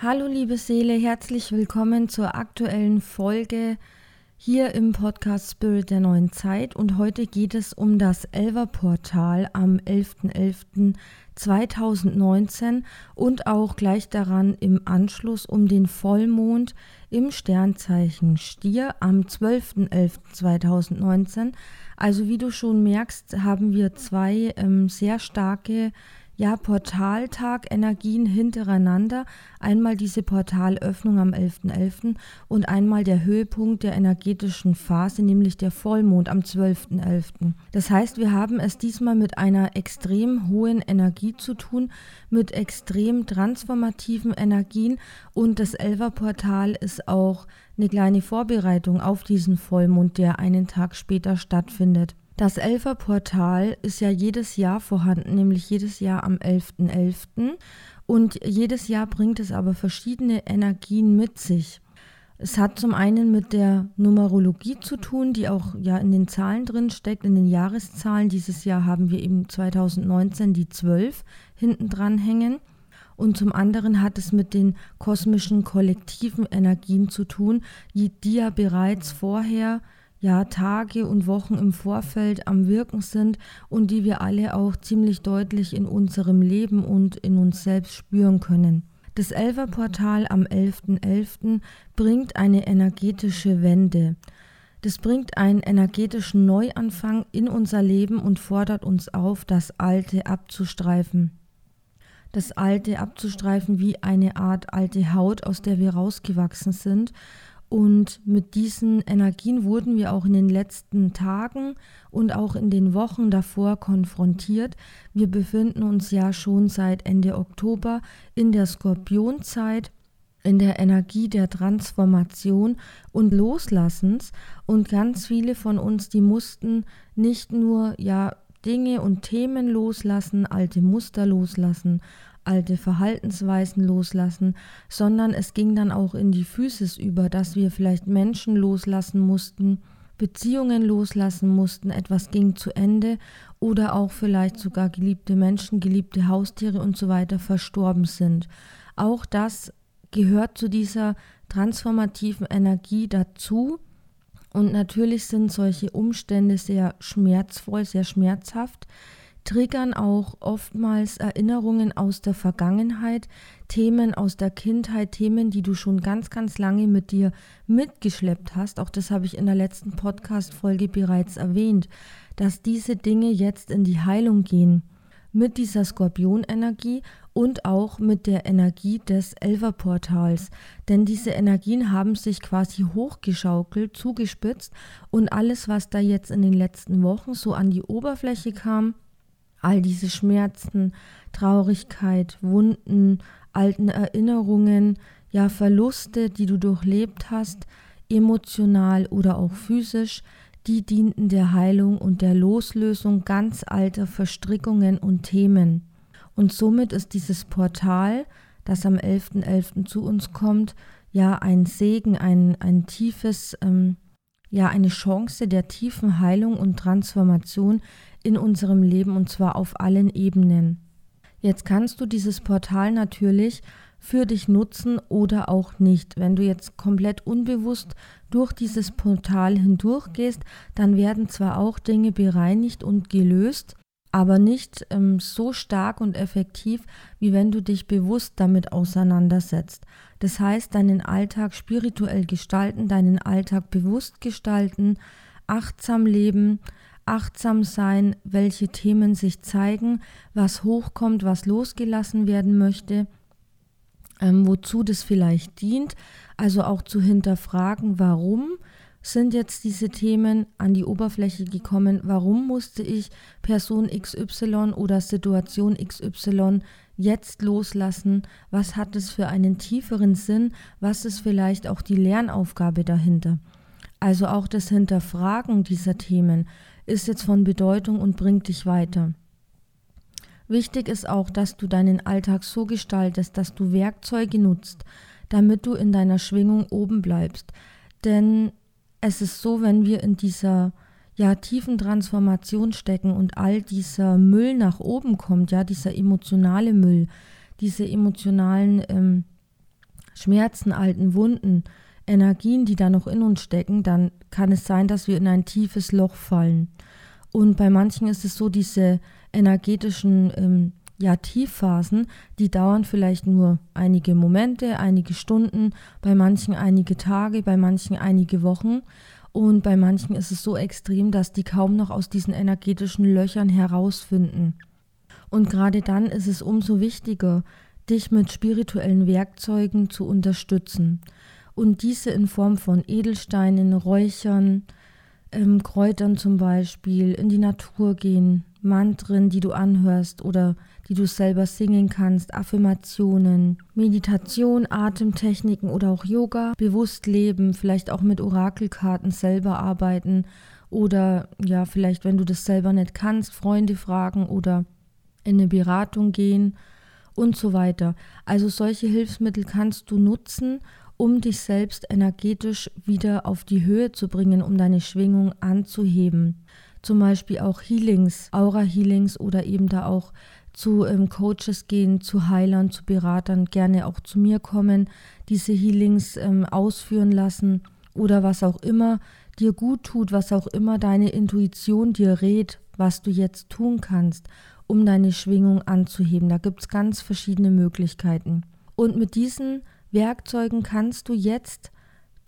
Hallo liebe Seele, herzlich willkommen zur aktuellen Folge hier im Podcast Spirit der neuen Zeit und heute geht es um das Elva-Portal am 11.11.2019 und auch gleich daran im Anschluss um den Vollmond im Sternzeichen Stier am 12.11.2019. Also wie du schon merkst, haben wir zwei ähm, sehr starke ja, Portaltag-Energien hintereinander. Einmal diese Portalöffnung am 11.11. .11. und einmal der Höhepunkt der energetischen Phase, nämlich der Vollmond am 12.11. Das heißt, wir haben es diesmal mit einer extrem hohen Energie zu tun, mit extrem transformativen Energien und das Elva-Portal ist auch eine kleine Vorbereitung auf diesen Vollmond, der einen Tag später stattfindet. Das Elferportal ist ja jedes Jahr vorhanden, nämlich jedes Jahr am 11.11. .11. Und jedes Jahr bringt es aber verschiedene Energien mit sich. Es hat zum einen mit der Numerologie zu tun, die auch ja in den Zahlen drin steckt, in den Jahreszahlen. Dieses Jahr haben wir eben 2019 die 12 hinten dran hängen. Und zum anderen hat es mit den kosmischen kollektiven Energien zu tun, die, die ja bereits vorher ja Tage und Wochen im Vorfeld am Wirken sind und die wir alle auch ziemlich deutlich in unserem Leben und in uns selbst spüren können. Das Elferportal am 11.11. .11. bringt eine energetische Wende. Das bringt einen energetischen Neuanfang in unser Leben und fordert uns auf, das Alte abzustreifen. Das Alte abzustreifen wie eine Art alte Haut, aus der wir rausgewachsen sind und mit diesen Energien wurden wir auch in den letzten Tagen und auch in den Wochen davor konfrontiert. Wir befinden uns ja schon seit Ende Oktober in der Skorpionzeit, in der Energie der Transformation und Loslassens. Und ganz viele von uns, die mussten nicht nur ja Dinge und Themen loslassen, alte Muster loslassen, alte Verhaltensweisen loslassen, sondern es ging dann auch in die Physis über, dass wir vielleicht Menschen loslassen mussten, Beziehungen loslassen mussten, etwas ging zu Ende oder auch vielleicht sogar geliebte Menschen, geliebte Haustiere und so weiter verstorben sind. Auch das gehört zu dieser transformativen Energie dazu. Und natürlich sind solche Umstände sehr schmerzvoll, sehr schmerzhaft triggern auch oftmals Erinnerungen aus der Vergangenheit, Themen aus der Kindheit, Themen, die du schon ganz, ganz lange mit dir mitgeschleppt hast. Auch das habe ich in der letzten Podcast-Folge bereits erwähnt, dass diese Dinge jetzt in die Heilung gehen. Mit dieser Skorpionenergie und auch mit der Energie des Elferportals. Denn diese Energien haben sich quasi hochgeschaukelt, zugespitzt und alles, was da jetzt in den letzten Wochen so an die Oberfläche kam, all diese Schmerzen, Traurigkeit, Wunden, alten Erinnerungen, ja Verluste, die du durchlebt hast, emotional oder auch physisch, die dienten der Heilung und der Loslösung ganz alter Verstrickungen und Themen. Und somit ist dieses Portal, das am 11.11. .11. zu uns kommt, ja ein Segen, ein, ein tiefes, ähm, ja eine Chance der tiefen Heilung und Transformation, in unserem Leben und zwar auf allen Ebenen. Jetzt kannst du dieses Portal natürlich für dich nutzen oder auch nicht. Wenn du jetzt komplett unbewusst durch dieses Portal hindurchgehst, dann werden zwar auch Dinge bereinigt und gelöst, aber nicht ähm, so stark und effektiv, wie wenn du dich bewusst damit auseinandersetzt. Das heißt, deinen Alltag spirituell gestalten, deinen Alltag bewusst gestalten, achtsam leben, achtsam sein, welche Themen sich zeigen, was hochkommt, was losgelassen werden möchte, ähm, wozu das vielleicht dient. Also auch zu hinterfragen, warum sind jetzt diese Themen an die Oberfläche gekommen? Warum musste ich Person XY oder Situation XY jetzt loslassen? Was hat es für einen tieferen Sinn? Was ist vielleicht auch die Lernaufgabe dahinter? Also auch das Hinterfragen dieser Themen ist jetzt von Bedeutung und bringt dich weiter. Wichtig ist auch, dass du deinen Alltag so gestaltest, dass du Werkzeuge nutzt, damit du in deiner Schwingung oben bleibst. Denn es ist so, wenn wir in dieser ja, tiefen Transformation stecken und all dieser Müll nach oben kommt, ja, dieser emotionale Müll, diese emotionalen ähm, Schmerzen, alten Wunden, Energien, die da noch in uns stecken, dann kann es sein, dass wir in ein tiefes Loch fallen. Und bei manchen ist es so, diese energetischen ähm, ja, Tiefphasen, die dauern vielleicht nur einige Momente, einige Stunden, bei manchen einige Tage, bei manchen einige Wochen. Und bei manchen ist es so extrem, dass die kaum noch aus diesen energetischen Löchern herausfinden. Und gerade dann ist es umso wichtiger, dich mit spirituellen Werkzeugen zu unterstützen. Und diese in Form von Edelsteinen, Räuchern, ähm, Kräutern zum Beispiel, in die Natur gehen, Mantren, die du anhörst oder die du selber singen kannst, Affirmationen, Meditation, Atemtechniken oder auch Yoga, bewusst leben, vielleicht auch mit Orakelkarten selber arbeiten oder ja, vielleicht, wenn du das selber nicht kannst, Freunde fragen oder in eine Beratung gehen und so weiter. Also solche Hilfsmittel kannst du nutzen, um dich selbst energetisch wieder auf die Höhe zu bringen, um deine Schwingung anzuheben. Zum Beispiel auch Healings, Aura-Healings oder eben da auch zu ähm, Coaches gehen, zu Heilern, zu Beratern, gerne auch zu mir kommen, diese Healings ähm, ausführen lassen oder was auch immer dir gut tut, was auch immer deine Intuition dir rät, was du jetzt tun kannst, um deine Schwingung anzuheben. Da gibt es ganz verschiedene Möglichkeiten. Und mit diesen Werkzeugen kannst du jetzt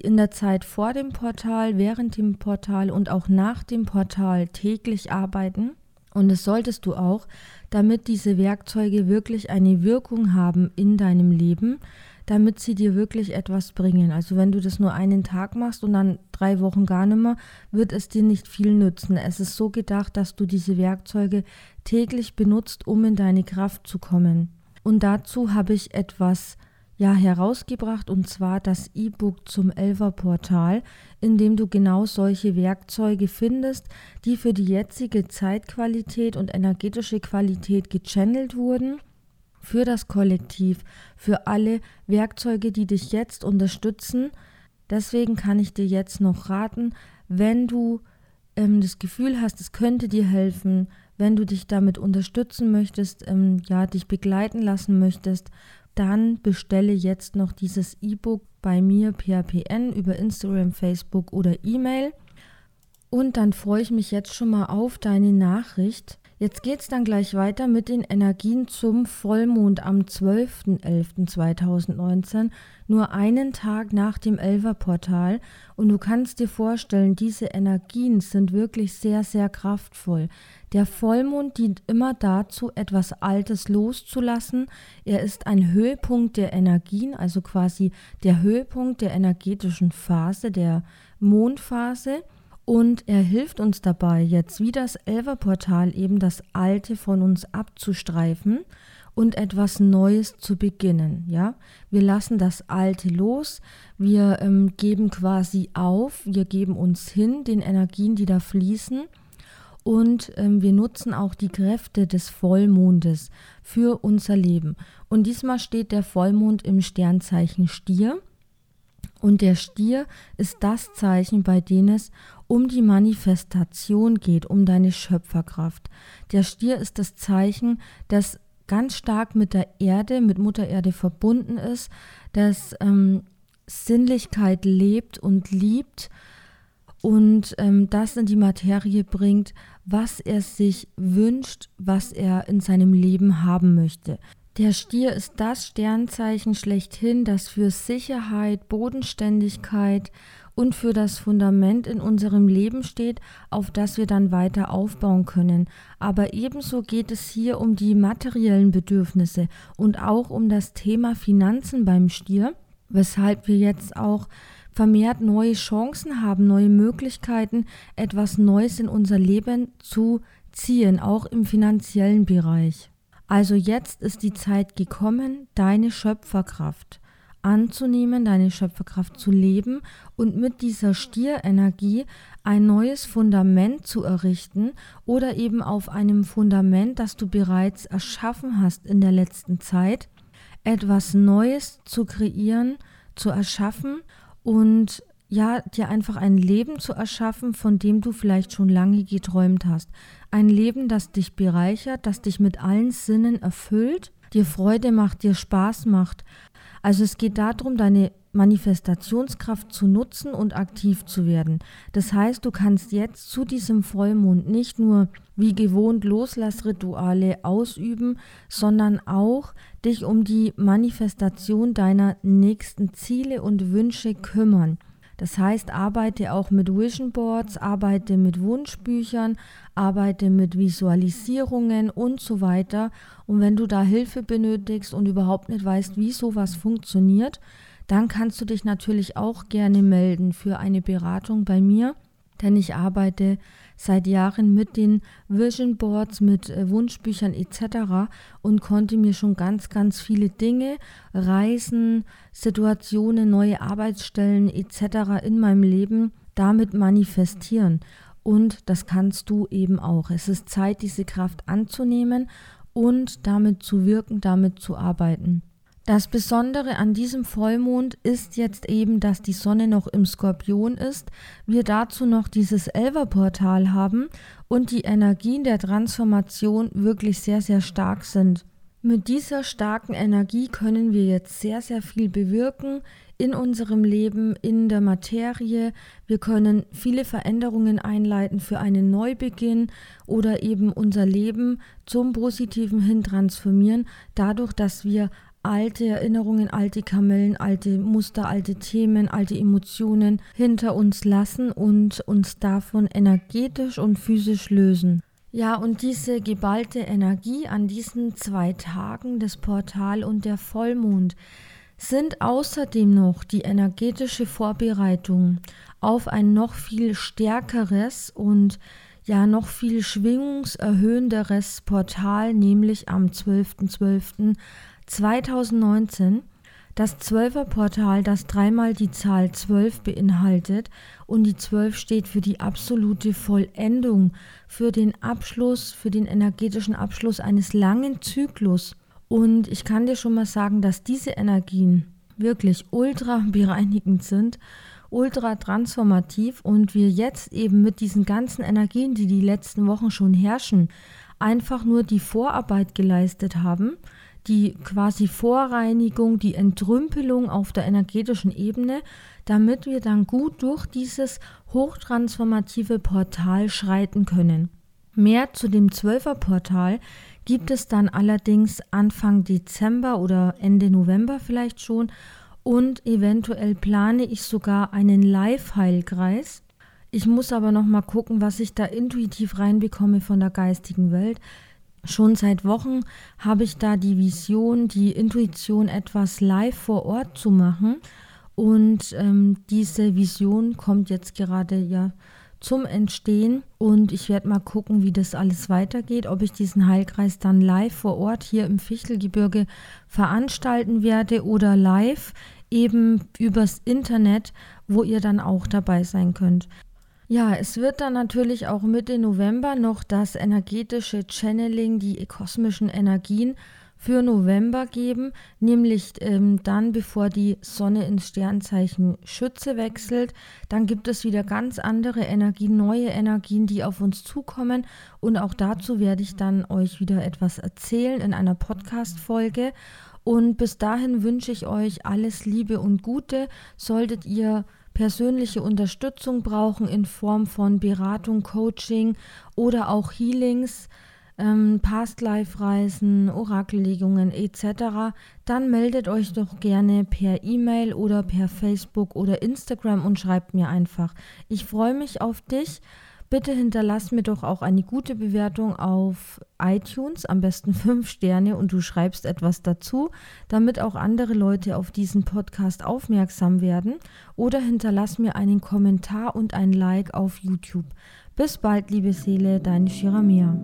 in der Zeit vor dem Portal, während dem Portal und auch nach dem Portal täglich arbeiten. Und das solltest du auch, damit diese Werkzeuge wirklich eine Wirkung haben in deinem Leben, damit sie dir wirklich etwas bringen. Also wenn du das nur einen Tag machst und dann drei Wochen gar nicht mehr, wird es dir nicht viel nützen. Es ist so gedacht, dass du diese Werkzeuge täglich benutzt, um in deine Kraft zu kommen. Und dazu habe ich etwas ja herausgebracht und zwar das E-Book zum Elfer-Portal, in dem du genau solche Werkzeuge findest, die für die jetzige Zeitqualität und energetische Qualität gechannelt wurden, für das Kollektiv, für alle Werkzeuge, die dich jetzt unterstützen. Deswegen kann ich dir jetzt noch raten, wenn du ähm, das Gefühl hast, es könnte dir helfen, wenn du dich damit unterstützen möchtest, ähm, ja, dich begleiten lassen möchtest, dann bestelle jetzt noch dieses E-Book bei mir per PN über Instagram, Facebook oder E-Mail. Und dann freue ich mich jetzt schon mal auf deine Nachricht. Jetzt geht es dann gleich weiter mit den Energien zum Vollmond am 12.11.2019, nur einen Tag nach dem Elferportal. Und du kannst dir vorstellen, diese Energien sind wirklich sehr, sehr kraftvoll. Der Vollmond dient immer dazu, etwas Altes loszulassen. Er ist ein Höhepunkt der Energien, also quasi der Höhepunkt der energetischen Phase, der Mondphase. Und er hilft uns dabei, jetzt wie das Elverportal eben das Alte von uns abzustreifen und etwas Neues zu beginnen. Ja, wir lassen das Alte los, wir ähm, geben quasi auf, wir geben uns hin den Energien, die da fließen. Und ähm, wir nutzen auch die Kräfte des Vollmondes für unser Leben. Und diesmal steht der Vollmond im Sternzeichen Stier. Und der Stier ist das Zeichen, bei dem es um die Manifestation geht, um deine Schöpferkraft. Der Stier ist das Zeichen, das ganz stark mit der Erde, mit Mutter Erde verbunden ist, das ähm, Sinnlichkeit lebt und liebt und ähm, das in die Materie bringt, was er sich wünscht, was er in seinem Leben haben möchte. Der Stier ist das Sternzeichen schlechthin, das für Sicherheit, Bodenständigkeit und für das Fundament in unserem Leben steht, auf das wir dann weiter aufbauen können. Aber ebenso geht es hier um die materiellen Bedürfnisse und auch um das Thema Finanzen beim Stier, weshalb wir jetzt auch vermehrt neue Chancen haben, neue Möglichkeiten, etwas Neues in unser Leben zu ziehen, auch im finanziellen Bereich. Also jetzt ist die Zeit gekommen, deine Schöpferkraft anzunehmen, deine Schöpferkraft zu leben und mit dieser Stierenergie ein neues Fundament zu errichten oder eben auf einem Fundament, das du bereits erschaffen hast in der letzten Zeit, etwas Neues zu kreieren, zu erschaffen und ja, dir einfach ein Leben zu erschaffen, von dem du vielleicht schon lange geträumt hast. Ein Leben, das dich bereichert, das dich mit allen Sinnen erfüllt, dir Freude macht, dir Spaß macht. Also es geht darum, deine Manifestationskraft zu nutzen und aktiv zu werden. Das heißt, du kannst jetzt zu diesem Vollmond nicht nur wie gewohnt Loslassrituale ausüben, sondern auch dich um die Manifestation deiner nächsten Ziele und Wünsche kümmern. Das heißt, arbeite auch mit Vision Boards, arbeite mit Wunschbüchern, arbeite mit Visualisierungen und so weiter. Und wenn du da Hilfe benötigst und überhaupt nicht weißt, wie sowas funktioniert, dann kannst du dich natürlich auch gerne melden für eine Beratung bei mir, denn ich arbeite seit Jahren mit den Vision Boards, mit äh, Wunschbüchern etc. und konnte mir schon ganz, ganz viele Dinge, Reisen, Situationen, neue Arbeitsstellen etc. in meinem Leben damit manifestieren. Und das kannst du eben auch. Es ist Zeit, diese Kraft anzunehmen und damit zu wirken, damit zu arbeiten. Das Besondere an diesem Vollmond ist jetzt eben, dass die Sonne noch im Skorpion ist, wir dazu noch dieses Elverportal haben und die Energien der Transformation wirklich sehr, sehr stark sind. Mit dieser starken Energie können wir jetzt sehr, sehr viel bewirken in unserem Leben, in der Materie. Wir können viele Veränderungen einleiten für einen Neubeginn oder eben unser Leben zum Positiven hin transformieren, dadurch, dass wir alte Erinnerungen, alte Kamellen, alte Muster, alte Themen, alte Emotionen hinter uns lassen und uns davon energetisch und physisch lösen. Ja, und diese geballte Energie an diesen zwei Tagen, des Portal und der Vollmond, sind außerdem noch die energetische Vorbereitung auf ein noch viel stärkeres und ja noch viel schwingungserhöhenderes Portal, nämlich am 12.12. 2019 das Zwölferportal, das dreimal die Zahl 12 beinhaltet und die 12 steht für die absolute Vollendung, für den Abschluss, für den energetischen Abschluss eines langen Zyklus. Und ich kann dir schon mal sagen, dass diese Energien wirklich ultra bereinigend sind, ultra transformativ und wir jetzt eben mit diesen ganzen Energien, die die letzten Wochen schon herrschen, einfach nur die Vorarbeit geleistet haben die quasi Vorreinigung, die Entrümpelung auf der energetischen Ebene, damit wir dann gut durch dieses hochtransformative Portal schreiten können. Mehr zu dem Zwölferportal gibt es dann allerdings Anfang Dezember oder Ende November vielleicht schon und eventuell plane ich sogar einen Live-Heilkreis. Ich muss aber noch mal gucken, was ich da intuitiv reinbekomme von der geistigen Welt. Schon seit Wochen habe ich da die Vision, die Intuition, etwas live vor Ort zu machen. Und ähm, diese Vision kommt jetzt gerade ja zum Entstehen. Und ich werde mal gucken, wie das alles weitergeht, ob ich diesen Heilkreis dann live vor Ort hier im Fichtelgebirge veranstalten werde oder live eben übers Internet, wo ihr dann auch dabei sein könnt. Ja, es wird dann natürlich auch Mitte November noch das energetische Channeling, die kosmischen Energien für November geben, nämlich ähm, dann, bevor die Sonne ins Sternzeichen Schütze wechselt. Dann gibt es wieder ganz andere Energien, neue Energien, die auf uns zukommen. Und auch dazu werde ich dann euch wieder etwas erzählen in einer Podcast-Folge. Und bis dahin wünsche ich euch alles Liebe und Gute. Solltet ihr persönliche Unterstützung brauchen in Form von Beratung, Coaching oder auch Healings, ähm, Past-Life-Reisen, Orakellegungen etc., dann meldet euch doch gerne per E-Mail oder per Facebook oder Instagram und schreibt mir einfach. Ich freue mich auf dich. Bitte hinterlass mir doch auch eine gute Bewertung auf iTunes, am besten fünf Sterne und du schreibst etwas dazu, damit auch andere Leute auf diesen Podcast aufmerksam werden. Oder hinterlass mir einen Kommentar und ein Like auf YouTube. Bis bald, liebe Seele, deine Shiramia.